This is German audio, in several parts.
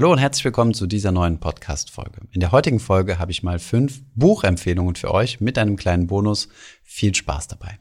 Hallo und herzlich willkommen zu dieser neuen Podcast-Folge. In der heutigen Folge habe ich mal fünf Buchempfehlungen für euch mit einem kleinen Bonus. Viel Spaß dabei.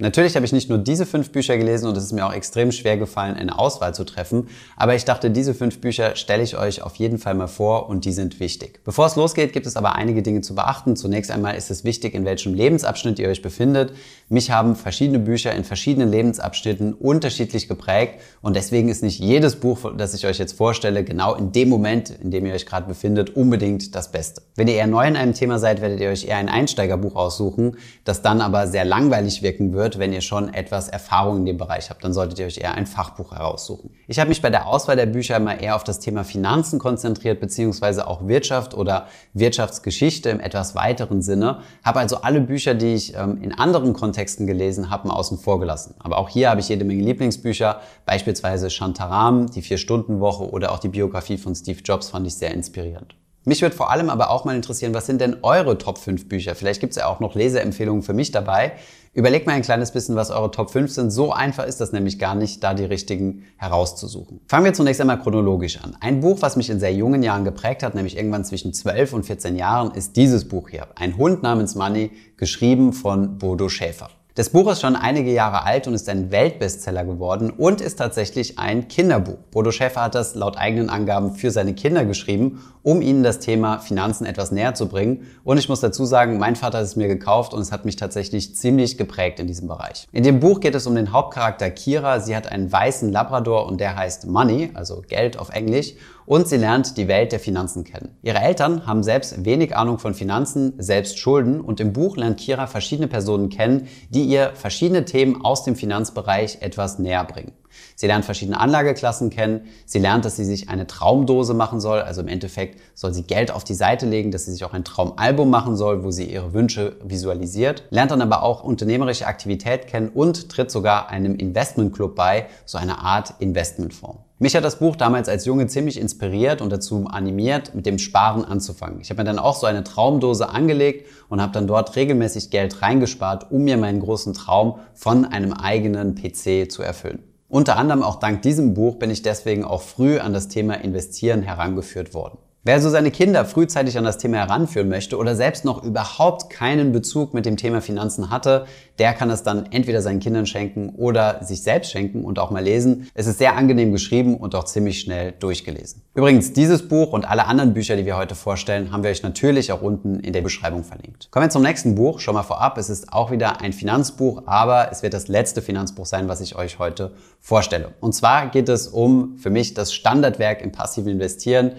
Natürlich habe ich nicht nur diese fünf Bücher gelesen und es ist mir auch extrem schwer gefallen, eine Auswahl zu treffen, aber ich dachte, diese fünf Bücher stelle ich euch auf jeden Fall mal vor und die sind wichtig. Bevor es losgeht, gibt es aber einige Dinge zu beachten. Zunächst einmal ist es wichtig, in welchem Lebensabschnitt ihr euch befindet. Mich haben verschiedene Bücher in verschiedenen Lebensabschnitten unterschiedlich geprägt und deswegen ist nicht jedes Buch, das ich euch jetzt vorstelle, genau in dem Moment, in dem ihr euch gerade befindet, unbedingt das Beste. Wenn ihr eher neu in einem Thema seid, werdet ihr euch eher ein Einsteigerbuch aussuchen, das dann aber sehr langweilig wirken wird wird, wenn ihr schon etwas Erfahrung in dem Bereich habt, dann solltet ihr euch eher ein Fachbuch heraussuchen. Ich habe mich bei der Auswahl der Bücher immer eher auf das Thema Finanzen konzentriert, beziehungsweise auch Wirtschaft oder Wirtschaftsgeschichte im etwas weiteren Sinne. Habe also alle Bücher, die ich ähm, in anderen Kontexten gelesen habe, außen vor gelassen. Aber auch hier habe ich jede Menge Lieblingsbücher, beispielsweise Shantaram, die Vier-Stunden-Woche oder auch die Biografie von Steve Jobs fand ich sehr inspirierend. Mich würde vor allem aber auch mal interessieren, was sind denn eure Top 5 Bücher? Vielleicht gibt es ja auch noch Leseempfehlungen für mich dabei. Überlegt mal ein kleines bisschen, was eure Top 5 sind. So einfach ist das nämlich gar nicht, da die richtigen herauszusuchen. Fangen wir zunächst einmal chronologisch an. Ein Buch, was mich in sehr jungen Jahren geprägt hat, nämlich irgendwann zwischen 12 und 14 Jahren, ist dieses Buch hier. Ein Hund namens Money, geschrieben von Bodo Schäfer. Das Buch ist schon einige Jahre alt und ist ein Weltbestseller geworden und ist tatsächlich ein Kinderbuch. Bodo Schäfer hat das laut eigenen Angaben für seine Kinder geschrieben, um ihnen das Thema Finanzen etwas näher zu bringen. Und ich muss dazu sagen, mein Vater hat es mir gekauft und es hat mich tatsächlich ziemlich geprägt in diesem Bereich. In dem Buch geht es um den Hauptcharakter Kira. Sie hat einen weißen Labrador und der heißt Money, also Geld auf Englisch und sie lernt die Welt der Finanzen kennen. Ihre Eltern haben selbst wenig Ahnung von Finanzen, selbst Schulden und im Buch lernt Kira verschiedene Personen kennen, die ihr verschiedene Themen aus dem Finanzbereich etwas näher bringen. Sie lernt verschiedene Anlageklassen kennen. Sie lernt, dass sie sich eine Traumdose machen soll. Also im Endeffekt soll sie Geld auf die Seite legen, dass sie sich auch ein Traumalbum machen soll, wo sie ihre Wünsche visualisiert. Lernt dann aber auch unternehmerische Aktivität kennen und tritt sogar einem Investmentclub bei, so eine Art Investmentfonds. Mich hat das Buch damals als Junge ziemlich inspiriert und dazu animiert, mit dem Sparen anzufangen. Ich habe mir dann auch so eine Traumdose angelegt und habe dann dort regelmäßig Geld reingespart, um mir meinen großen Traum von einem eigenen PC zu erfüllen. Unter anderem auch dank diesem Buch bin ich deswegen auch früh an das Thema Investieren herangeführt worden. Wer so seine Kinder frühzeitig an das Thema heranführen möchte oder selbst noch überhaupt keinen Bezug mit dem Thema Finanzen hatte, der kann es dann entweder seinen Kindern schenken oder sich selbst schenken und auch mal lesen. Es ist sehr angenehm geschrieben und auch ziemlich schnell durchgelesen. Übrigens, dieses Buch und alle anderen Bücher, die wir heute vorstellen, haben wir euch natürlich auch unten in der Beschreibung verlinkt. Kommen wir zum nächsten Buch. Schon mal vorab, es ist auch wieder ein Finanzbuch, aber es wird das letzte Finanzbuch sein, was ich euch heute vorstelle. Und zwar geht es um für mich das Standardwerk im passiven Investieren.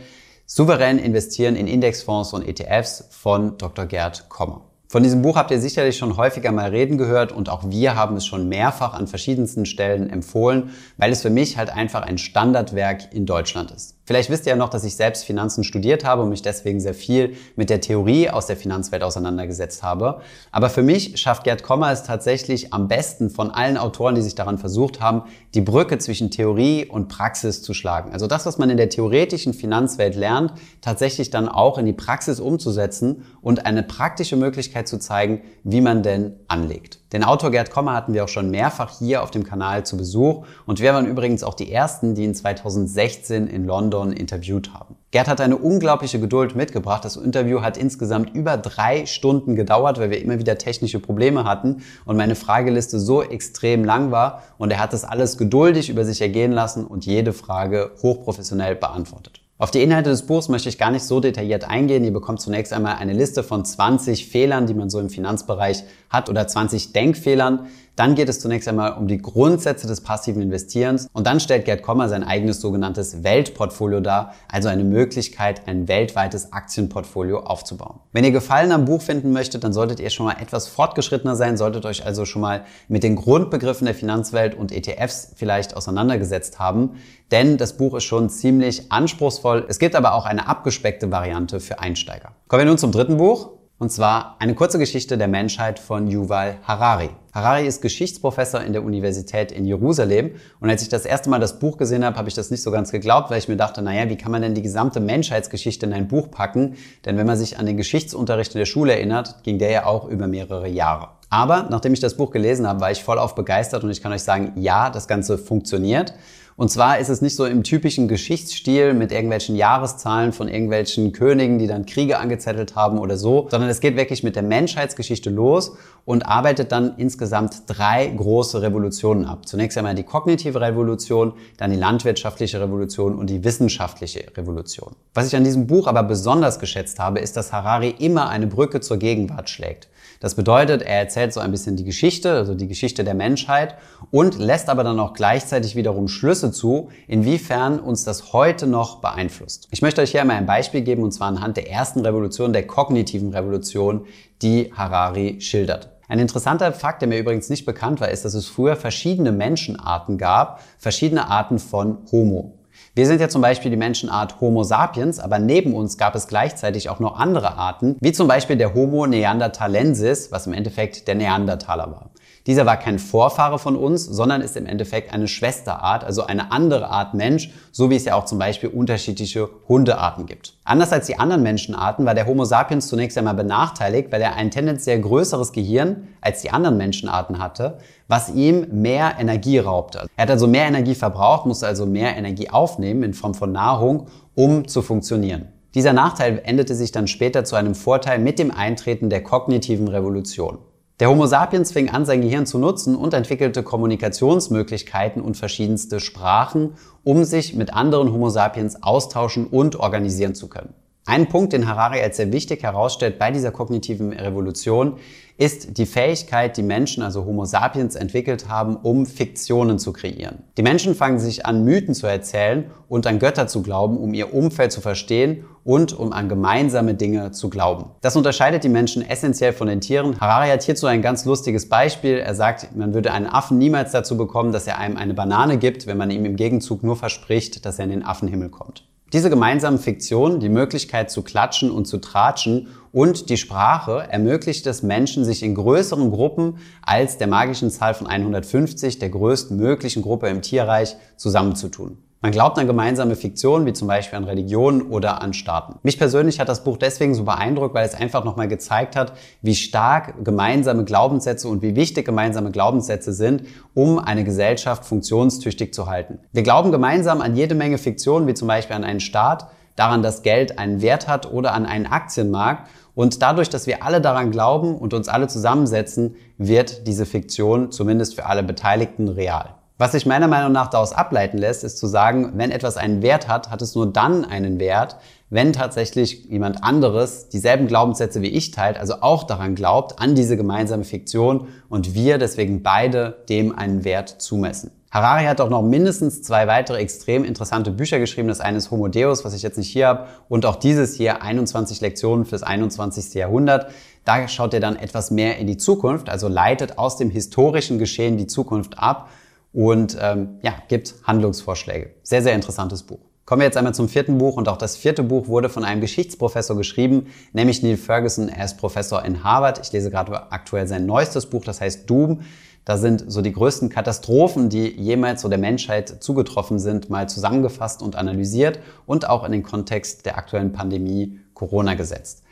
Souverän investieren in Indexfonds und ETFs von Dr. Gerd Kommer. Von diesem Buch habt ihr sicherlich schon häufiger mal reden gehört und auch wir haben es schon mehrfach an verschiedensten Stellen empfohlen, weil es für mich halt einfach ein Standardwerk in Deutschland ist. Vielleicht wisst ihr ja noch, dass ich selbst Finanzen studiert habe und mich deswegen sehr viel mit der Theorie aus der Finanzwelt auseinandergesetzt habe. Aber für mich schafft Gerd Kommer es tatsächlich am besten von allen Autoren, die sich daran versucht haben, die Brücke zwischen Theorie und Praxis zu schlagen. Also das, was man in der theoretischen Finanzwelt lernt, tatsächlich dann auch in die Praxis umzusetzen und eine praktische Möglichkeit zu zeigen, wie man denn anlegt. Den Autor Gerd Kommer hatten wir auch schon mehrfach hier auf dem Kanal zu Besuch und wir waren übrigens auch die ersten, die ihn 2016 in London interviewt haben. Gerd hat eine unglaubliche Geduld mitgebracht. Das Interview hat insgesamt über drei Stunden gedauert, weil wir immer wieder technische Probleme hatten und meine Frageliste so extrem lang war und er hat das alles geduldig über sich ergehen lassen und jede Frage hochprofessionell beantwortet. Auf die Inhalte des Buchs möchte ich gar nicht so detailliert eingehen. Ihr bekommt zunächst einmal eine Liste von 20 Fehlern, die man so im Finanzbereich hat oder 20 Denkfehlern. Dann geht es zunächst einmal um die Grundsätze des passiven Investierens und dann stellt Gerd Kommer sein eigenes sogenanntes Weltportfolio dar, also eine Möglichkeit, ein weltweites Aktienportfolio aufzubauen. Wenn ihr Gefallen am Buch finden möchtet, dann solltet ihr schon mal etwas fortgeschrittener sein, solltet euch also schon mal mit den Grundbegriffen der Finanzwelt und ETFs vielleicht auseinandergesetzt haben, denn das Buch ist schon ziemlich anspruchsvoll. Es gibt aber auch eine abgespeckte Variante für Einsteiger. Kommen wir nun zum dritten Buch. Und zwar eine kurze Geschichte der Menschheit von Yuval Harari. Harari ist Geschichtsprofessor in der Universität in Jerusalem. Und als ich das erste Mal das Buch gesehen habe, habe ich das nicht so ganz geglaubt, weil ich mir dachte, naja, wie kann man denn die gesamte Menschheitsgeschichte in ein Buch packen? Denn wenn man sich an den Geschichtsunterricht in der Schule erinnert, ging der ja auch über mehrere Jahre. Aber nachdem ich das Buch gelesen habe, war ich voll auf begeistert und ich kann euch sagen, ja, das Ganze funktioniert. Und zwar ist es nicht so im typischen Geschichtsstil mit irgendwelchen Jahreszahlen von irgendwelchen Königen, die dann Kriege angezettelt haben oder so, sondern es geht wirklich mit der Menschheitsgeschichte los und arbeitet dann insgesamt drei große Revolutionen ab. Zunächst einmal die kognitive Revolution, dann die landwirtschaftliche Revolution und die wissenschaftliche Revolution. Was ich an diesem Buch aber besonders geschätzt habe, ist, dass Harari immer eine Brücke zur Gegenwart schlägt. Das bedeutet, er erzählt so ein bisschen die Geschichte, also die Geschichte der Menschheit und lässt aber dann auch gleichzeitig wiederum Schlüsse zu, inwiefern uns das heute noch beeinflusst. Ich möchte euch hier einmal ein Beispiel geben und zwar anhand der ersten Revolution, der kognitiven Revolution, die Harari schildert. Ein interessanter Fakt, der mir übrigens nicht bekannt war, ist, dass es früher verschiedene Menschenarten gab, verschiedene Arten von Homo. Wir sind ja zum Beispiel die Menschenart Homo sapiens, aber neben uns gab es gleichzeitig auch noch andere Arten, wie zum Beispiel der Homo neanderthalensis, was im Endeffekt der Neandertaler war. Dieser war kein Vorfahre von uns, sondern ist im Endeffekt eine Schwesterart, also eine andere Art Mensch, so wie es ja auch zum Beispiel unterschiedliche Hundearten gibt. Anders als die anderen Menschenarten war der Homo sapiens zunächst einmal benachteiligt, weil er ein tendenziell größeres Gehirn als die anderen Menschenarten hatte, was ihm mehr Energie raubte. Er hat also mehr Energie verbraucht, musste also mehr Energie aufnehmen in Form von Nahrung, um zu funktionieren. Dieser Nachteil endete sich dann später zu einem Vorteil mit dem Eintreten der kognitiven Revolution. Der Homo sapiens fing an, sein Gehirn zu nutzen und entwickelte Kommunikationsmöglichkeiten und verschiedenste Sprachen, um sich mit anderen Homo sapiens austauschen und organisieren zu können. Ein Punkt, den Harari als sehr wichtig herausstellt bei dieser kognitiven Revolution, ist die Fähigkeit, die Menschen, also Homo sapiens, entwickelt haben, um Fiktionen zu kreieren. Die Menschen fangen sich an, Mythen zu erzählen und an Götter zu glauben, um ihr Umfeld zu verstehen und um an gemeinsame Dinge zu glauben. Das unterscheidet die Menschen essentiell von den Tieren. Harari hat hierzu ein ganz lustiges Beispiel. Er sagt, man würde einen Affen niemals dazu bekommen, dass er einem eine Banane gibt, wenn man ihm im Gegenzug nur verspricht, dass er in den Affenhimmel kommt. Diese gemeinsamen Fiktionen, die Möglichkeit zu klatschen und zu tratschen und die Sprache ermöglicht es Menschen, sich in größeren Gruppen als der magischen Zahl von 150, der größten möglichen Gruppe im Tierreich, zusammenzutun. Man glaubt an gemeinsame Fiktionen, wie zum Beispiel an Religionen oder an Staaten. Mich persönlich hat das Buch deswegen so beeindruckt, weil es einfach nochmal gezeigt hat, wie stark gemeinsame Glaubenssätze und wie wichtig gemeinsame Glaubenssätze sind, um eine Gesellschaft funktionstüchtig zu halten. Wir glauben gemeinsam an jede Menge Fiktionen, wie zum Beispiel an einen Staat, daran, dass Geld einen Wert hat oder an einen Aktienmarkt. Und dadurch, dass wir alle daran glauben und uns alle zusammensetzen, wird diese Fiktion zumindest für alle Beteiligten real. Was sich meiner Meinung nach daraus ableiten lässt, ist zu sagen, wenn etwas einen Wert hat, hat es nur dann einen Wert, wenn tatsächlich jemand anderes dieselben Glaubenssätze wie ich teilt, also auch daran glaubt, an diese gemeinsame Fiktion und wir deswegen beide dem einen Wert zumessen. Harari hat auch noch mindestens zwei weitere extrem interessante Bücher geschrieben. Das eine ist Homo Deus, was ich jetzt nicht hier habe, und auch dieses hier, 21 Lektionen fürs 21. Jahrhundert. Da schaut er dann etwas mehr in die Zukunft, also leitet aus dem historischen Geschehen die Zukunft ab und ähm, ja, gibt Handlungsvorschläge. Sehr, sehr interessantes Buch. Kommen wir jetzt einmal zum vierten Buch und auch das vierte Buch wurde von einem Geschichtsprofessor geschrieben, nämlich Neil Ferguson. Er ist Professor in Harvard. Ich lese gerade aktuell sein neuestes Buch, das heißt Doom. Da sind so die größten Katastrophen, die jemals so der Menschheit zugetroffen sind, mal zusammengefasst und analysiert und auch in den Kontext der aktuellen Pandemie Corona gesetzt.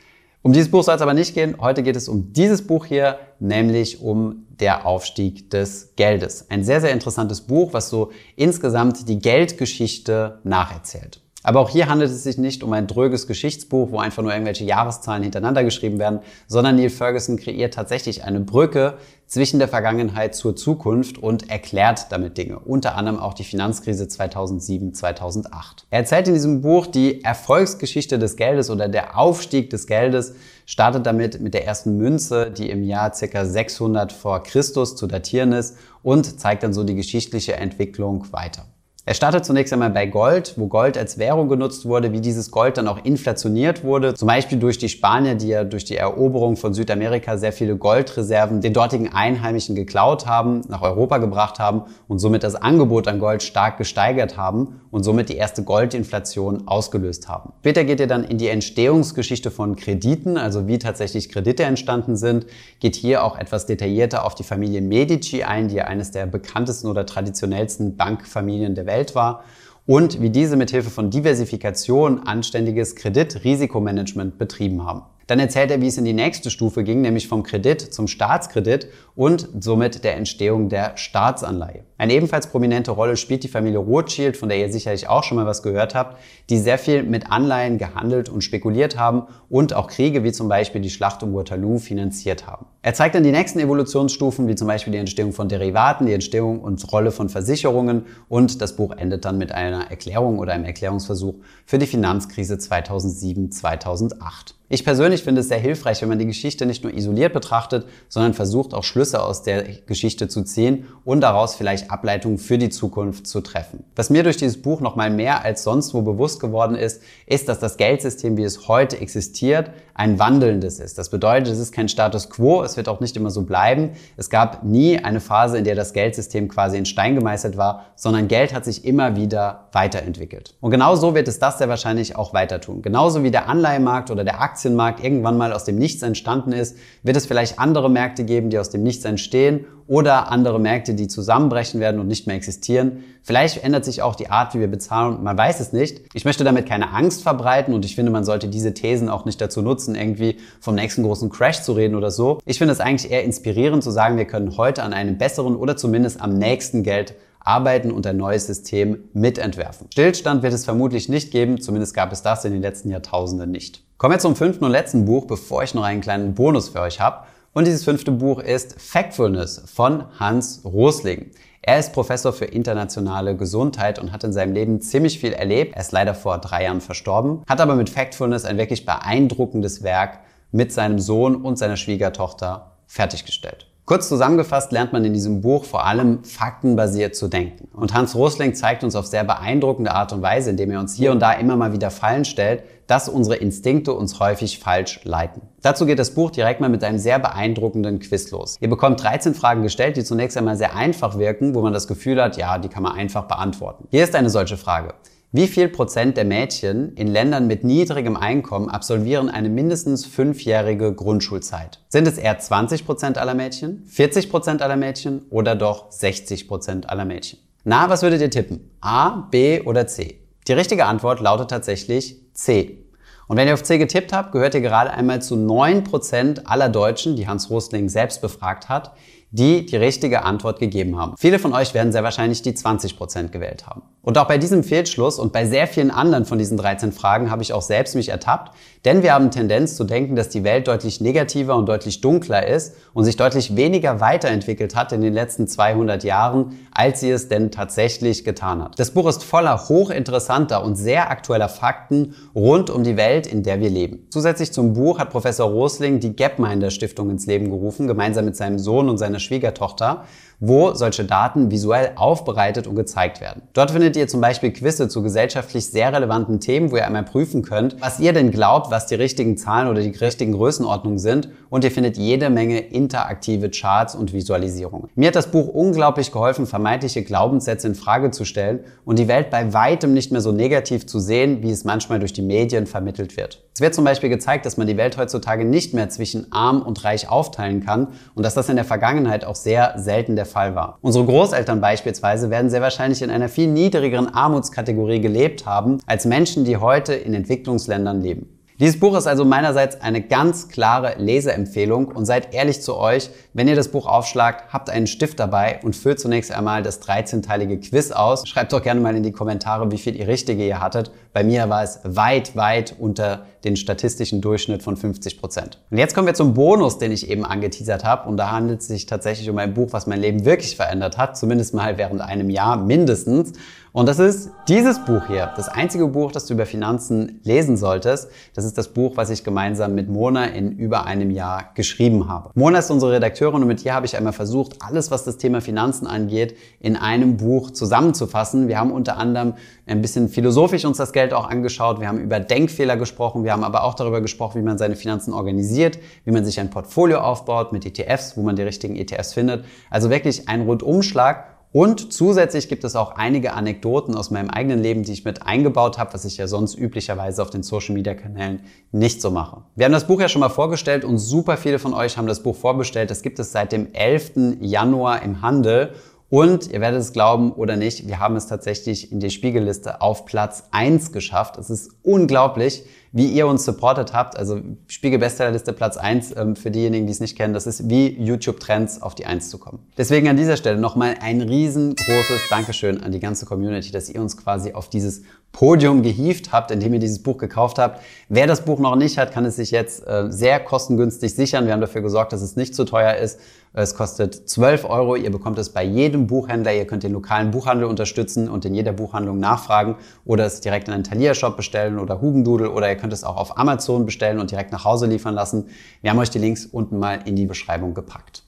Um dieses Buch soll es aber nicht gehen. Heute geht es um dieses Buch hier, nämlich um der Aufstieg des Geldes. Ein sehr, sehr interessantes Buch, was so insgesamt die Geldgeschichte nacherzählt. Aber auch hier handelt es sich nicht um ein dröges Geschichtsbuch, wo einfach nur irgendwelche Jahreszahlen hintereinander geschrieben werden, sondern Neil Ferguson kreiert tatsächlich eine Brücke zwischen der Vergangenheit zur Zukunft und erklärt damit Dinge, unter anderem auch die Finanzkrise 2007, 2008. Er erzählt in diesem Buch die Erfolgsgeschichte des Geldes oder der Aufstieg des Geldes, startet damit mit der ersten Münze, die im Jahr ca. 600 vor Christus zu datieren ist und zeigt dann so die geschichtliche Entwicklung weiter. Er startet zunächst einmal bei Gold, wo Gold als Währung genutzt wurde, wie dieses Gold dann auch inflationiert wurde. Zum Beispiel durch die Spanier, die ja durch die Eroberung von Südamerika sehr viele Goldreserven den dortigen Einheimischen geklaut haben, nach Europa gebracht haben und somit das Angebot an Gold stark gesteigert haben und somit die erste Goldinflation ausgelöst haben. Später geht er dann in die Entstehungsgeschichte von Krediten, also wie tatsächlich Kredite entstanden sind, geht hier auch etwas detaillierter auf die Familie Medici ein, die ja eines der bekanntesten oder traditionellsten Bankfamilien der Welt war und wie diese mithilfe von Diversifikation anständiges Kreditrisikomanagement betrieben haben. Dann erzählt er, wie es in die nächste Stufe ging, nämlich vom Kredit zum Staatskredit und somit der Entstehung der Staatsanleihe. Eine ebenfalls prominente Rolle spielt die Familie Rothschild, von der ihr sicherlich auch schon mal was gehört habt, die sehr viel mit Anleihen gehandelt und spekuliert haben und auch Kriege wie zum Beispiel die Schlacht um Waterloo finanziert haben. Er zeigt dann die nächsten Evolutionsstufen, wie zum Beispiel die Entstehung von Derivaten, die Entstehung und Rolle von Versicherungen und das Buch endet dann mit einer Erklärung oder einem Erklärungsversuch für die Finanzkrise 2007-2008. Ich persönlich finde es sehr hilfreich, wenn man die Geschichte nicht nur isoliert betrachtet, sondern versucht auch Schlüsse aus der Geschichte zu ziehen und daraus vielleicht Ableitungen für die Zukunft zu treffen. Was mir durch dieses Buch nochmal mehr als sonst wo bewusst geworden ist, ist, dass das Geldsystem, wie es heute existiert, ein wandelndes ist. Das bedeutet, es ist kein Status quo, es wird auch nicht immer so bleiben. Es gab nie eine Phase, in der das Geldsystem quasi in Stein gemeißelt war, sondern Geld hat sich immer wieder weiterentwickelt. Und genau so wird es das sehr wahrscheinlich auch weiter tun. Genauso wie der Anleihemarkt oder der Aktien Aktienmarkt irgendwann mal aus dem Nichts entstanden ist, wird es vielleicht andere Märkte geben, die aus dem Nichts entstehen oder andere Märkte, die zusammenbrechen werden und nicht mehr existieren. Vielleicht ändert sich auch die Art, wie wir bezahlen. Man weiß es nicht. Ich möchte damit keine Angst verbreiten und ich finde, man sollte diese Thesen auch nicht dazu nutzen, irgendwie vom nächsten großen Crash zu reden oder so. Ich finde es eigentlich eher inspirierend zu sagen, wir können heute an einem besseren oder zumindest am nächsten Geld arbeiten und ein neues System mitentwerfen. Stillstand wird es vermutlich nicht geben, zumindest gab es das in den letzten Jahrtausenden nicht. Kommen wir zum fünften und letzten Buch, bevor ich noch einen kleinen Bonus für euch habe. Und dieses fünfte Buch ist Factfulness von Hans Rosling. Er ist Professor für internationale Gesundheit und hat in seinem Leben ziemlich viel erlebt. Er ist leider vor drei Jahren verstorben, hat aber mit Factfulness ein wirklich beeindruckendes Werk mit seinem Sohn und seiner Schwiegertochter fertiggestellt. Kurz zusammengefasst lernt man in diesem Buch vor allem faktenbasiert zu denken. Und Hans Rosling zeigt uns auf sehr beeindruckende Art und Weise, indem er uns hier und da immer mal wieder Fallen stellt, dass unsere Instinkte uns häufig falsch leiten. Dazu geht das Buch direkt mal mit einem sehr beeindruckenden Quiz los. Ihr bekommt 13 Fragen gestellt, die zunächst einmal sehr einfach wirken, wo man das Gefühl hat, ja, die kann man einfach beantworten. Hier ist eine solche Frage. Wie viel Prozent der Mädchen in Ländern mit niedrigem Einkommen absolvieren eine mindestens fünfjährige Grundschulzeit? Sind es eher 20 Prozent aller Mädchen, 40 Prozent aller Mädchen oder doch 60 Prozent aller Mädchen? Na, was würdet ihr tippen? A, B oder C? Die richtige Antwort lautet tatsächlich C. Und wenn ihr auf C getippt habt, gehört ihr gerade einmal zu 9 Prozent aller Deutschen, die Hans Rosling selbst befragt hat, die die richtige Antwort gegeben haben. Viele von euch werden sehr wahrscheinlich die 20% gewählt haben. Und auch bei diesem Fehlschluss und bei sehr vielen anderen von diesen 13 Fragen habe ich auch selbst mich ertappt, denn wir haben Tendenz zu denken, dass die Welt deutlich negativer und deutlich dunkler ist und sich deutlich weniger weiterentwickelt hat in den letzten 200 Jahren, als sie es denn tatsächlich getan hat. Das Buch ist voller hochinteressanter und sehr aktueller Fakten rund um die Welt, in der wir leben. Zusätzlich zum Buch hat Professor Rosling die Gapminder Stiftung ins Leben gerufen, gemeinsam mit seinem Sohn und seiner Schwiegertochter wo solche Daten visuell aufbereitet und gezeigt werden. Dort findet ihr zum Beispiel Quizze zu gesellschaftlich sehr relevanten Themen, wo ihr einmal prüfen könnt, was ihr denn glaubt, was die richtigen Zahlen oder die richtigen Größenordnungen sind und ihr findet jede Menge interaktive Charts und Visualisierungen. Mir hat das Buch unglaublich geholfen, vermeintliche Glaubenssätze in Frage zu stellen und die Welt bei weitem nicht mehr so negativ zu sehen, wie es manchmal durch die Medien vermittelt wird. Es wird zum Beispiel gezeigt, dass man die Welt heutzutage nicht mehr zwischen arm und reich aufteilen kann und dass das in der Vergangenheit auch sehr selten der Fall war. Unsere Großeltern beispielsweise werden sehr wahrscheinlich in einer viel niedrigeren Armutskategorie gelebt haben als Menschen, die heute in Entwicklungsländern leben. Dieses Buch ist also meinerseits eine ganz klare Leseempfehlung und seid ehrlich zu euch, wenn ihr das Buch aufschlagt, habt einen Stift dabei und füllt zunächst einmal das 13-teilige Quiz aus. Schreibt doch gerne mal in die Kommentare, wie viel ihr richtige ihr hattet. Bei mir war es weit, weit unter den statistischen Durchschnitt von 50 Prozent. Und jetzt kommen wir zum Bonus, den ich eben angeteasert habe. Und da handelt es sich tatsächlich um ein Buch, was mein Leben wirklich verändert hat, zumindest mal während einem Jahr mindestens. Und das ist dieses Buch hier, das einzige Buch, das du über Finanzen lesen solltest. Das ist das Buch, was ich gemeinsam mit Mona in über einem Jahr geschrieben habe. Mona ist unsere Redakteurin und mit ihr habe ich einmal versucht, alles, was das Thema Finanzen angeht, in einem Buch zusammenzufassen. Wir haben unter anderem ein bisschen philosophisch uns das Geld auch angeschaut. Wir haben über Denkfehler gesprochen. Wir haben aber auch darüber gesprochen, wie man seine Finanzen organisiert, wie man sich ein Portfolio aufbaut mit ETFs, wo man die richtigen ETFs findet. Also wirklich ein Rundumschlag und zusätzlich gibt es auch einige Anekdoten aus meinem eigenen Leben, die ich mit eingebaut habe, was ich ja sonst üblicherweise auf den Social-Media-Kanälen nicht so mache. Wir haben das Buch ja schon mal vorgestellt und super viele von euch haben das Buch vorbestellt. Das gibt es seit dem 11. Januar im Handel Und ihr werdet es glauben oder nicht, wir haben es tatsächlich in die Spiegelliste auf Platz 1 geschafft. Es ist unglaublich, wie ihr uns supportet habt. Also Spiegel Bestsellerliste Platz 1 ähm, für diejenigen, die es nicht kennen. Das ist wie YouTube Trends auf die 1 zu kommen. Deswegen an dieser Stelle nochmal ein riesengroßes Dankeschön an die ganze Community, dass ihr uns quasi auf dieses Podium gehievt habt, indem ihr dieses Buch gekauft habt. Wer das Buch noch nicht hat, kann es sich jetzt äh, sehr kostengünstig sichern. Wir haben dafür gesorgt, dass es nicht zu teuer ist. Es kostet 12 Euro. Ihr bekommt es bei jedem Buchhändler. Ihr könnt den lokalen Buchhandel unterstützen und in jeder Buchhandlung nachfragen oder es direkt in einen Thalia-Shop bestellen oder Hugendudel oder ihr könnt es auch auf Amazon bestellen und direkt nach Hause liefern lassen. Wir haben euch die Links unten mal in die Beschreibung gepackt.